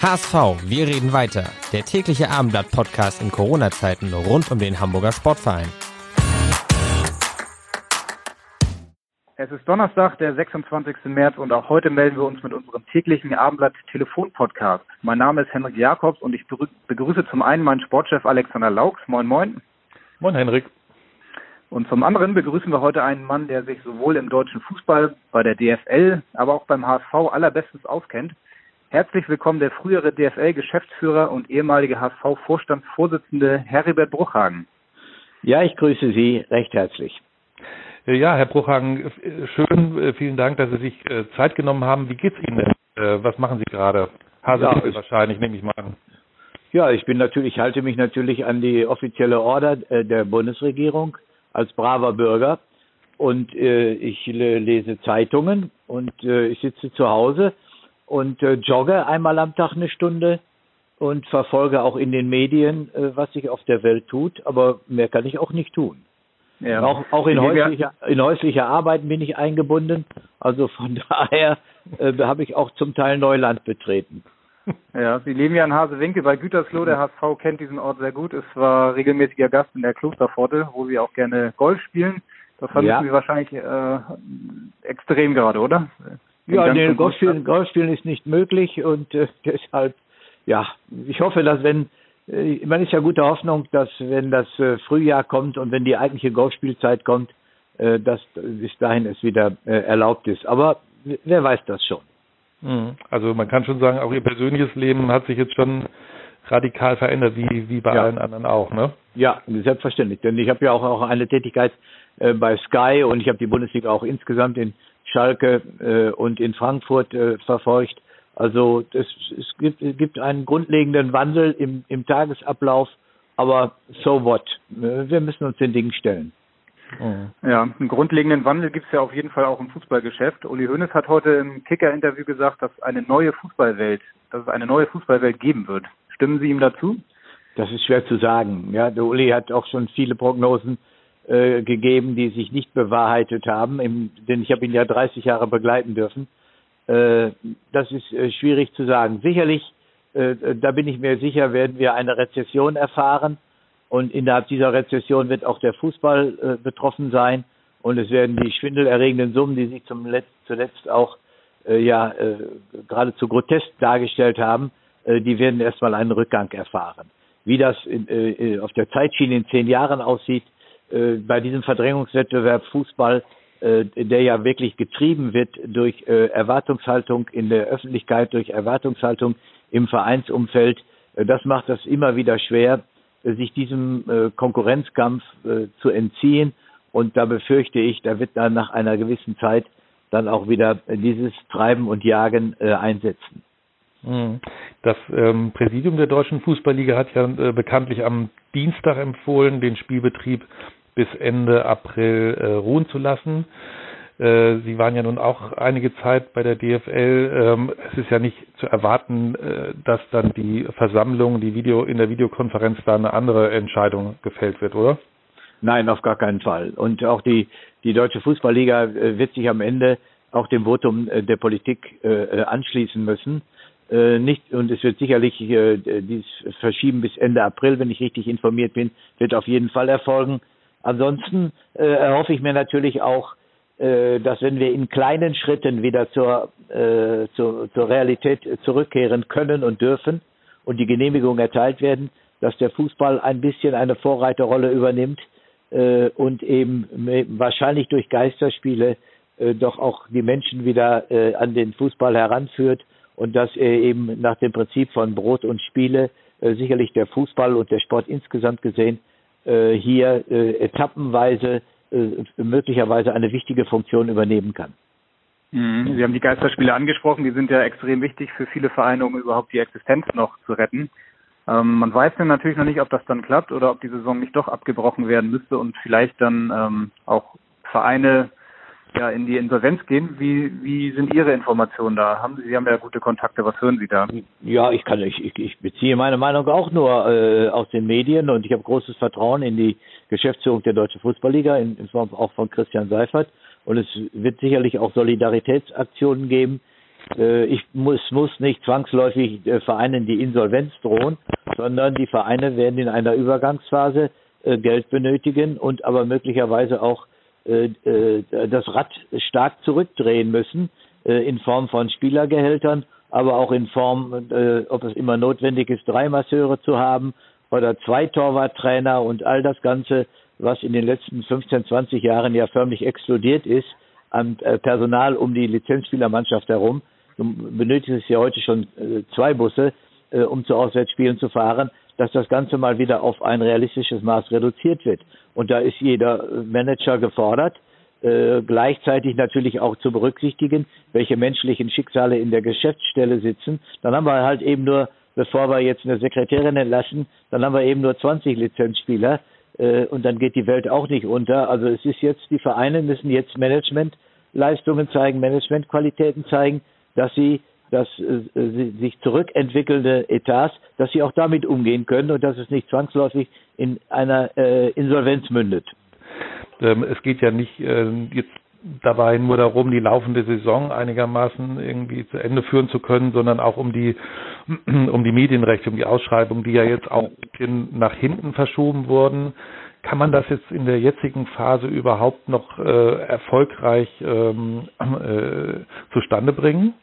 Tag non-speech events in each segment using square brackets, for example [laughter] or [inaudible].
HSV, wir reden weiter. Der tägliche Abendblatt-Podcast in Corona-Zeiten rund um den Hamburger Sportverein. Es ist Donnerstag, der 26. März und auch heute melden wir uns mit unserem täglichen Abendblatt Telefon-Podcast. Mein Name ist Henrik Jakobs und ich begrüße zum einen meinen Sportchef Alexander Laux. Moin, moin. Moin, Henrik. Und zum anderen begrüßen wir heute einen Mann, der sich sowohl im deutschen Fußball, bei der DFL, aber auch beim HSV allerbestens auskennt. Herzlich willkommen der frühere DFL-Geschäftsführer und ehemalige HSV-Vorstandsvorsitzende Heribert Bruchhagen. Ja, ich grüße Sie recht herzlich. Äh, ja, Herr Bruchhagen, äh, schön, äh, vielen Dank, dass Sie sich Zeit genommen haben. Wie geht's Ihnen denn? Was machen Sie gerade? Hase ja, wahrscheinlich, nehme ich mal an. Ja, ich bin natürlich, halte mich natürlich an die offizielle Order der Bundesregierung als braver Bürger und ich lese Zeitungen und ich sitze zu Hause und äh, jogge einmal am Tag eine Stunde und verfolge auch in den Medien, äh, was sich auf der Welt tut. Aber mehr kann ich auch nicht tun. Ja. Auch, auch in, häuslicher, in häuslicher Arbeit bin ich eingebunden. Also von [laughs] daher äh, habe ich auch zum Teil Neuland betreten. Ja, Sie leben ja in Hasewinkel bei Gütersloh. Der HSV kennt diesen Ort sehr gut. Es war regelmäßiger Gast in der Klosterpforte, wo Sie auch gerne Golf spielen. Das fanden ja. Sie wahrscheinlich äh, extrem gerade, oder? Ja, nee, Golfspielen, ist nicht möglich und äh, [laughs] deshalb, ja, ich hoffe, dass wenn, äh, man ist ja guter Hoffnung, dass wenn das äh, Frühjahr kommt und wenn die eigentliche Golfspielzeit kommt, äh, dass bis dahin es wieder äh, erlaubt ist. Aber wer weiß das schon. Mhm. Also man kann schon sagen, auch Ihr persönliches Leben hat sich jetzt schon radikal verändert, wie, wie bei ja. allen anderen auch, ne? Ja, selbstverständlich. Denn ich habe ja auch, auch eine Tätigkeit äh, bei Sky und ich habe die Bundesliga auch insgesamt in Schalke äh, und in Frankfurt äh, verfolgt. Also das, es gibt, gibt einen grundlegenden Wandel im, im Tagesablauf, aber so what? Äh, wir müssen uns den Dingen stellen. Ja, einen grundlegenden Wandel gibt es ja auf jeden Fall auch im Fußballgeschäft. Uli Hoeneß hat heute im Kicker-Interview gesagt, dass eine neue Fußballwelt, dass es eine neue Fußballwelt geben wird. Stimmen Sie ihm dazu? Das ist schwer zu sagen. Ja, der Uli hat auch schon viele Prognosen äh, gegeben, die sich nicht bewahrheitet haben, im, denn ich habe ihn ja 30 Jahre begleiten dürfen. Äh, das ist äh, schwierig zu sagen. Sicherlich, äh, da bin ich mir sicher, werden wir eine Rezession erfahren und innerhalb dieser Rezession wird auch der Fußball äh, betroffen sein und es werden die schwindelerregenden Summen, die sich zum Letz zuletzt auch äh, ja geradezu grotesk dargestellt haben, die werden erstmal einen Rückgang erfahren. Wie das in, auf der Zeitschiene in zehn Jahren aussieht, äh, bei diesem Verdrängungswettbewerb Fußball, äh, der ja wirklich getrieben wird durch äh, Erwartungshaltung in der Öffentlichkeit, durch Erwartungshaltung im Vereinsumfeld, äh, das macht das immer wieder schwer, äh, sich diesem Konkurrenzkampf zu entziehen. Und da befürchte ich, da wird dann nach einer gewissen Zeit dann auch wieder dieses Treiben und Jagen einsetzen. Mhm. Das ähm, Präsidium der Deutschen Fußballliga hat ja äh, bekanntlich am Dienstag empfohlen, den Spielbetrieb bis Ende April äh, ruhen zu lassen. Äh, Sie waren ja nun auch einige Zeit bei der DFL. Ähm, es ist ja nicht zu erwarten, äh, dass dann die Versammlung, die Video in der Videokonferenz da eine andere Entscheidung gefällt wird, oder? Nein, auf gar keinen Fall. Und auch die die deutsche Fußballliga äh, wird sich am Ende auch dem Votum äh, der Politik äh, anschließen müssen. nicht und es wird sicherlich dieses Verschieben bis Ende April, wenn ich richtig informiert bin, wird auf jeden Fall erfolgen. Ansonsten äh, erhoffe ich mir natürlich auch, äh, dass wenn wir in kleinen Schritten wieder zur, äh, zur, zur Realität zurückkehren können und dürfen und die Genehmigungen erteilt werden, dass der Fußball ein bisschen eine Vorreiterrolle übernimmt äh, und eben wahrscheinlich durch Geisterspiele äh, doch auch die Menschen wieder äh, an den Fußball heranführt und dass er eben nach dem Prinzip von Brot und Spiele äh, sicherlich der Fußball und der Sport insgesamt gesehen äh, hier äh, etappenweise äh, möglicherweise eine wichtige Funktion übernehmen kann. Mhm. Sie haben die Geisterspiele angesprochen, die sind ja extrem wichtig für viele Vereine, um überhaupt die Existenz noch zu retten. Ähm, man weiß dann natürlich noch nicht, ob das dann klappt oder ob die Saison nicht doch abgebrochen werden müsste und vielleicht dann ähm, auch Vereine ja in die Insolvenz gehen. Wie, wie sind Ihre Informationen da? Haben Sie, Sie haben ja gute Kontakte, was hören Sie da? Ja, ich kann ich, ich beziehe meine Meinung auch nur äh, aus den Medien und ich habe großes Vertrauen in die Geschäftsführung der Deutschen Fußballliga, in, in Form auch von Christian Seifert. Und es wird sicherlich auch Solidaritätsaktionen geben. Äh, ich muss, muss nicht zwangsläufig äh, Vereinen die Insolvenz drohen, sondern die Vereine werden in einer Übergangsphase äh, Geld benötigen und aber möglicherweise auch das Rad stark zurückdrehen müssen äh, in Form von Spielergehältern, aber auch in Form, ob es immer notwendig ist, drei Masseure zu haben oder zwei Torwarttrainer und all das Ganze, was in den letzten 15, 20 Jahren ja förmlich explodiert ist an Personal um die Lizenzspielermannschaft herum. Du benötigst ja heute schon zwei Busse, um zu Auswärtsspielen zu fahren dass das Ganze mal wieder auf ein realistisches Maß reduziert wird. Und da ist jeder Manager gefordert, äh, gleichzeitig natürlich auch zu berücksichtigen, welche menschlichen Schicksale in der Geschäftsstelle sitzen. Dann haben wir halt eben nur, bevor wir jetzt eine Sekretärin entlassen, dann haben wir eben nur 20 Lizenzspieler äh, und dann geht die Welt auch nicht unter. Also es ist jetzt, die Vereine müssen jetzt Managementleistungen zeigen, Managementqualitäten zeigen, dass sie dass äh, sich zurückentwickelnde Etats, dass sie auch damit umgehen können und dass es nicht zwangsläufig in einer äh, Insolvenz mündet. Ähm, es geht ja nicht äh, jetzt dabei nur darum, die laufende Saison einigermaßen irgendwie zu Ende führen zu können, sondern auch um die [clears throat] um die Medienrechte, um die Ausschreibung, die ja jetzt auch nach hinten verschoben wurden. Kann man das jetzt in der jetzigen Phase überhaupt noch äh, erfolgreich ähm, äh, zustande bringen?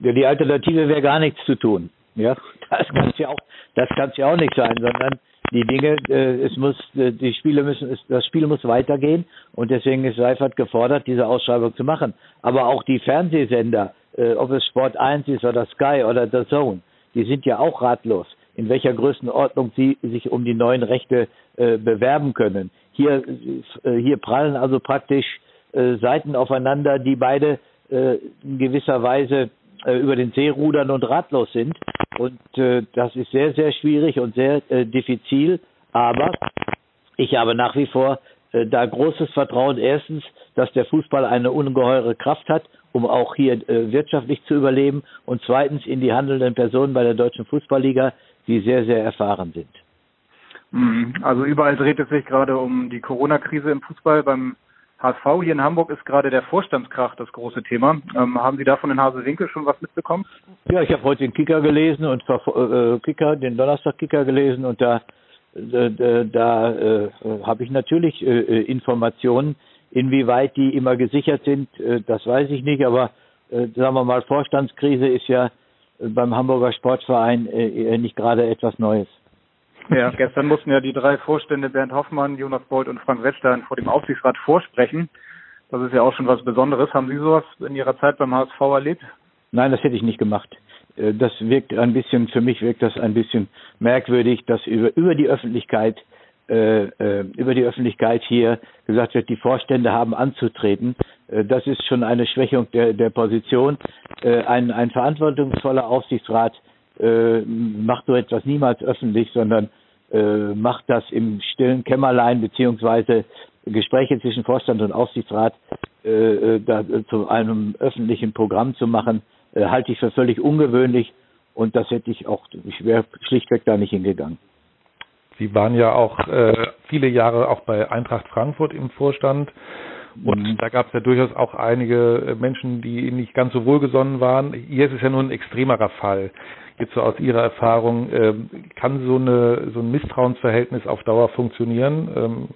Die Alternative wäre gar nichts zu tun. Ja, das kann ja auch, das kann ja auch nicht sein, sondern die Dinge, äh, es muss, äh, die Spiele müssen, es, das Spiel muss weitergehen und deswegen ist Seifert gefordert, diese Ausschreibung zu machen. Aber auch die Fernsehsender, äh, ob es Sport 1 ist oder Sky oder The Zone, die sind ja auch ratlos, in welcher Größenordnung sie sich um die neuen Rechte äh, bewerben können. Hier, äh, hier prallen also praktisch äh, Seiten aufeinander, die beide äh, in gewisser Weise äh, über den See rudern und ratlos sind. Und äh, das ist sehr, sehr schwierig und sehr äh, diffizil. Aber ich habe nach wie vor äh, da großes Vertrauen. Erstens, dass der Fußball eine ungeheure Kraft hat, um auch hier äh, wirtschaftlich zu überleben. Und zweitens in die handelnden Personen bei der Deutschen Fußballliga, die sehr, sehr erfahren sind. Mhm. Also überall dreht es sich gerade um die Corona-Krise im Fußball. Beim HSV hier in Hamburg ist gerade der Vorstandskrach das große Thema. Ähm, haben Sie davon in Hasewinkel schon was mitbekommen? Ja, ich habe heute den Kicker gelesen und äh, Kicker, den Donnerstag-Kicker gelesen und da, äh, da äh, habe ich natürlich äh, äh, Informationen. Inwieweit die immer gesichert sind, äh, das weiß ich nicht, aber äh, sagen wir mal, Vorstandskrise ist ja beim Hamburger Sportverein äh, nicht gerade etwas Neues. Ja, [laughs] gestern mussten ja die drei Vorstände Bernd Hoffmann, Jonas Bold und Frank Wettstein vor dem Aufsichtsrat vorsprechen. Das ist ja auch schon was Besonderes. Haben Sie sowas in Ihrer Zeit beim HSV erlebt? Nein, das hätte ich nicht gemacht. Äh, das wirkt ein bisschen, für mich wirkt das ein bisschen merkwürdig, dass über, über die Öffentlichkeit, äh, äh über die Öffentlichkeit hier gesagt wird, die Vorstände haben anzutreten. Das ist schon eine Schwächung der, der Position. Ein, ein verantwortungsvoller Aufsichtsrat äh, macht so etwas niemals öffentlich, sondern äh, macht das im stillen Kämmerlein beziehungsweise Gespräche zwischen Vorstand und Aufsichtsrat äh, äh da, zu einem öffentlichen Programm zu machen, äh, halte ich für völlig ungewöhnlich und das hätte ich auch, ich wäre schlichtweg da nicht hingegangen. Sie waren ja auch äh, viele Jahre auch bei Eintracht Frankfurt im Vorstand. Und mhm. da gab es ja durchaus auch einige äh, Menschen, die nicht ganz so wohlgesonnen waren. Hier ist es ja nur ein extremerer Fall jetzt so aus Ihrer Erfahrung, ähm, kann so, eine, so ein Misstrauensverhältnis auf Dauer funktionieren? Ähm,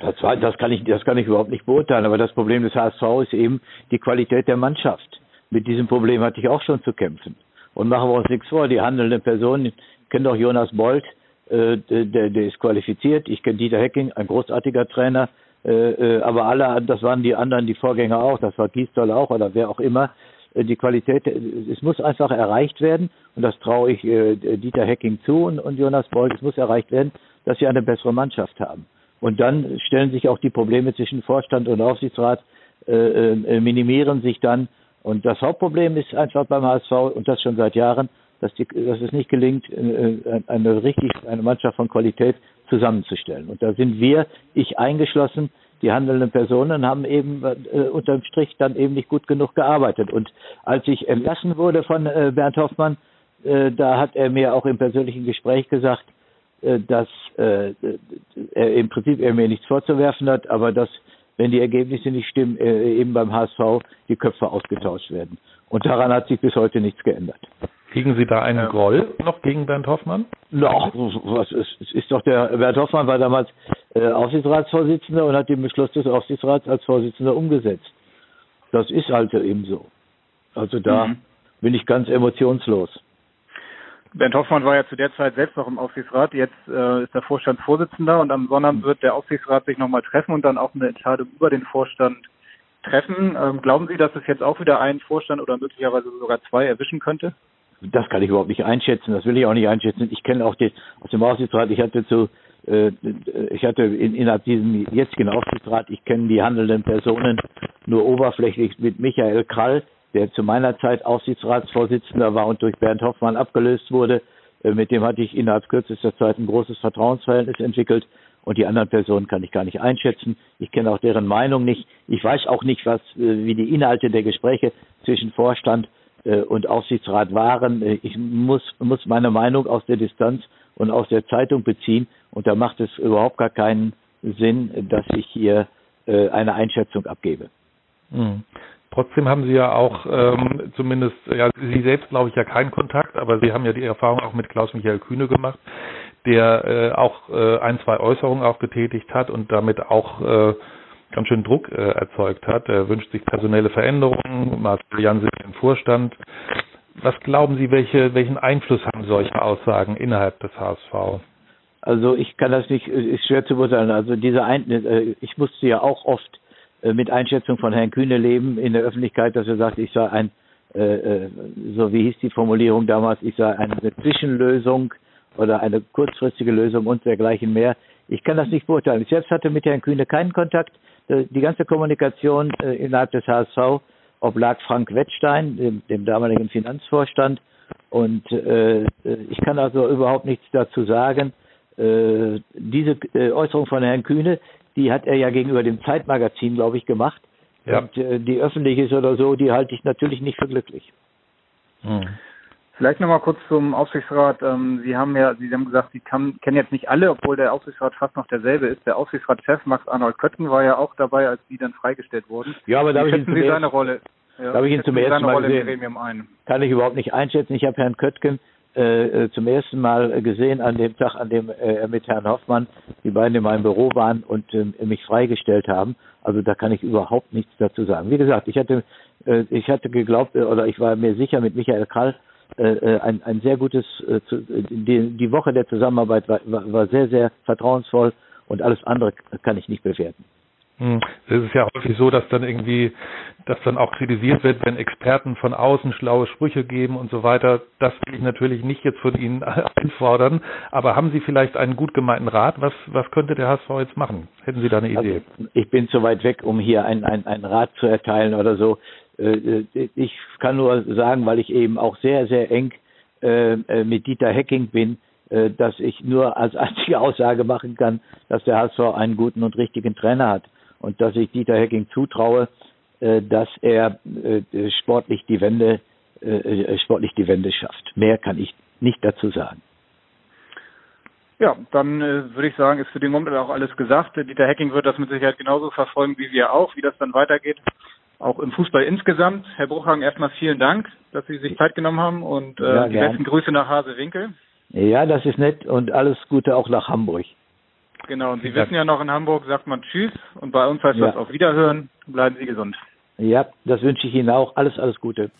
das, das, kann ich, das kann ich überhaupt nicht beurteilen, aber das Problem des HSV ist eben die Qualität der Mannschaft. Mit diesem Problem hatte ich auch schon zu kämpfen. Und machen wir uns nichts vor, die handelnden Personen, ich kenne doch Jonas Bolt, äh, der, der ist qualifiziert, ich kenne Dieter Hecking, ein großartiger Trainer, äh, äh, aber alle, das waren die anderen, die Vorgänger auch, das war Giesdoll auch oder wer auch immer, äh, die Qualität, es muss einfach erreicht werden, und das traue ich äh, Dieter Hecking zu und, und Jonas Bold, es muss erreicht werden, dass sie eine bessere Mannschaft haben. Und dann stellen sich auch die Probleme zwischen Vorstand und Aufsichtsrat, äh, minimieren sich dann Und das Hauptproblem ist einfach beim HSV und das schon seit Jahren, dass, die, dass es nicht gelingt, eine richtig eine Mannschaft von Qualität zusammenzustellen. Und da sind wir, ich eingeschlossen, die handelnden Personen haben eben äh, unterm Strich dann eben nicht gut genug gearbeitet. Und als ich entlassen wurde von äh, Bernd Hoffmann, äh, da hat er mir auch im persönlichen Gespräch gesagt, äh, dass äh, er im Prinzip er mir nichts vorzuwerfen hat, aber dass wenn die Ergebnisse nicht stimmen, äh, eben beim HSV die Köpfe ausgetauscht werden. Und daran hat sich bis heute nichts geändert. Kriegen Sie da einen ja. Groll noch gegen Bernd Hoffmann? Noch, was ist, ist doch der Bernd Hoffmann war damals äh, Aufsichtsratsvorsitzender und hat den Beschluss des Aufsichtsrats als Vorsitzender umgesetzt. Das ist halt eben so. Also da mhm. bin ich ganz emotionslos. Bernd Hoffmann war ja zu der Zeit selbst noch im Aufsichtsrat. Jetzt äh, ist der Vorstandsvorsitzender und am Sonnabend wird der Aufsichtsrat sich nochmal treffen und dann auch eine Entscheidung über den Vorstand treffen. Ähm, glauben Sie, dass es jetzt auch wieder einen Vorstand oder möglicherweise sogar zwei erwischen könnte? Das kann ich überhaupt nicht einschätzen. Das will ich auch nicht einschätzen. Ich kenne auch den aus dem Aufsichtsrat. Ich hatte zu äh, ich hatte in, innerhalb diesem jetzigen Aufsichtsrat, ich kenne die handelnden Personen nur oberflächlich mit Michael Krall, der zu meiner Zeit Aufsichtsratsvorsitzender war und durch Bernd Hoffmann abgelöst wurde. Äh, mit dem hatte ich innerhalb kürzester Zeit ein großes Vertrauensverhältnis entwickelt. Und die anderen Personen kann ich gar nicht einschätzen. Ich kenne auch deren Meinung nicht. Ich weiß auch nicht, was, äh, wie die Inhalte der Gespräche zwischen Vorstand und Aufsichtsrat waren. Ich muss, muss meine Meinung aus der Distanz und aus der Zeitung beziehen. Und da macht es überhaupt gar keinen Sinn, dass ich hier eine Einschätzung abgebe. Mhm. Trotzdem haben Sie ja auch ähm, zumindest, ja, Sie selbst glaube ich ja keinen Kontakt, aber Sie haben ja die Erfahrung auch mit Klaus-Michael Kühne gemacht, der äh, auch äh, ein, zwei Äußerungen auch getätigt hat und damit auch äh, ganz schön Druck äh, erzeugt hat. Er wünscht sich personelle Veränderungen, Marcel Jansen im Vorstand. Was glauben Sie, welche, welchen Einfluss haben solche Aussagen innerhalb des HSV? Also ich kann das nicht, ist schwer zu beurteilen. Also diese Ein äh, ich musste ja auch oft äh, mit Einschätzung von Herrn Kühne leben in der Öffentlichkeit, dass er sagt, ich sei ein, äh, äh, so wie hieß die Formulierung damals, ich sei eine Zwischenlösung oder eine kurzfristige Lösung und dergleichen mehr. Ich kann das nicht beurteilen. Ich selbst hatte mit Herrn Kühne keinen Kontakt. Äh, die ganze Kommunikation äh, innerhalb des HSV oblag Frank Wettstein, dem, damaligen Finanzvorstand. Und äh, ich kann also überhaupt nichts dazu sagen. Diese Äußerung von Herrn Kühne die hat er ja gegenüber dem Zeitmagazin, glaube ich, gemacht. Ja. Und die öffentlich ist oder so, die halte ich natürlich nicht für glücklich. Hm. Vielleicht nochmal kurz zum Aufsichtsrat. Ähm, Sie haben ja, Sie haben gesagt, Sie kann, kennen jetzt nicht alle, obwohl der Aufsichtsrat fast noch derselbe ist. Der Aufsichtsratschef Max Arnold Köttgen war ja auch dabei, als die dann freigestellt wurden. Ja, aber da habe ich ihn zum Sie seine Rolle. Ja, da habe ich ihn zum ersten Mal gesehen. Kann ich überhaupt nicht einschätzen. Ich habe Herrn Köttgen äh, äh, zum ersten Mal gesehen an dem Tag, an dem äh, er mit Herrn Hoffmann, die beiden in meinem Büro waren und äh, mich freigestellt haben. Also da kann ich überhaupt nichts dazu sagen. Wie gesagt, ich hatte, äh, ich hatte geglaubt äh, oder ich war mir sicher mit Michael Krall äh, äh ein, ein sehr gutes, äh, zu, die, die Woche der Zusammenarbeit war, war, war sehr, sehr vertrauensvoll und alles andere kann ich nicht bewerten. Hm. Es ist ja häufig so, dass dann irgendwie, dass dann auch kritisiert wird, wenn Experten von außen schlaue Sprüche geben und so weiter. Das will ich natürlich nicht jetzt von Ihnen [laughs] einfordern. Aber haben Sie vielleicht einen gut gemeinten Rat? Was, was könnte der HSV jetzt machen? Hätten Sie da eine Idee? Also, ich bin zu weit weg, um hier einen ein Rat zu erteilen oder so. Äh, äh, ich kann nur sagen, weil ich eben auch sehr, sehr eng äh, mit Dieter Hecking bin, dass ich nur als [laughs] einzige Aussage machen kann, dass der HSV einen guten und richtigen Trainer hat und dass ich Dieter Hecking zutraue, dass er sportlich die Wende sportlich die Wende schafft. Mehr kann ich nicht dazu sagen. Ja, dann äh, würde ich sagen, ist für den Moment auch alles gesagt. Dieter Hecking wird das mit Sicherheit genauso verfolgen wie wir auch, wie das dann weitergeht. Auch im Fußball insgesamt. Herr Bruchhagen, erstmal vielen Dank, dass Sie sich Zeit genommen haben und äh, ja, die besten Grüße nach Hasewinkel. Ja, das ist nett und alles Gute auch nach Hamburg. Genau, und Sie ja. wissen ja noch, in Hamburg sagt man Tschüss und bei uns heißt ja. das auf Wiederhören. Bleiben Sie gesund. Ja, das wünsche ich Ihnen auch. Alles, alles Gute.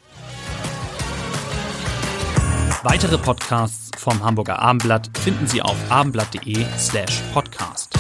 Weitere Podcasts vom Hamburger Abendblatt finden Sie auf abendblatt.de slash podcast.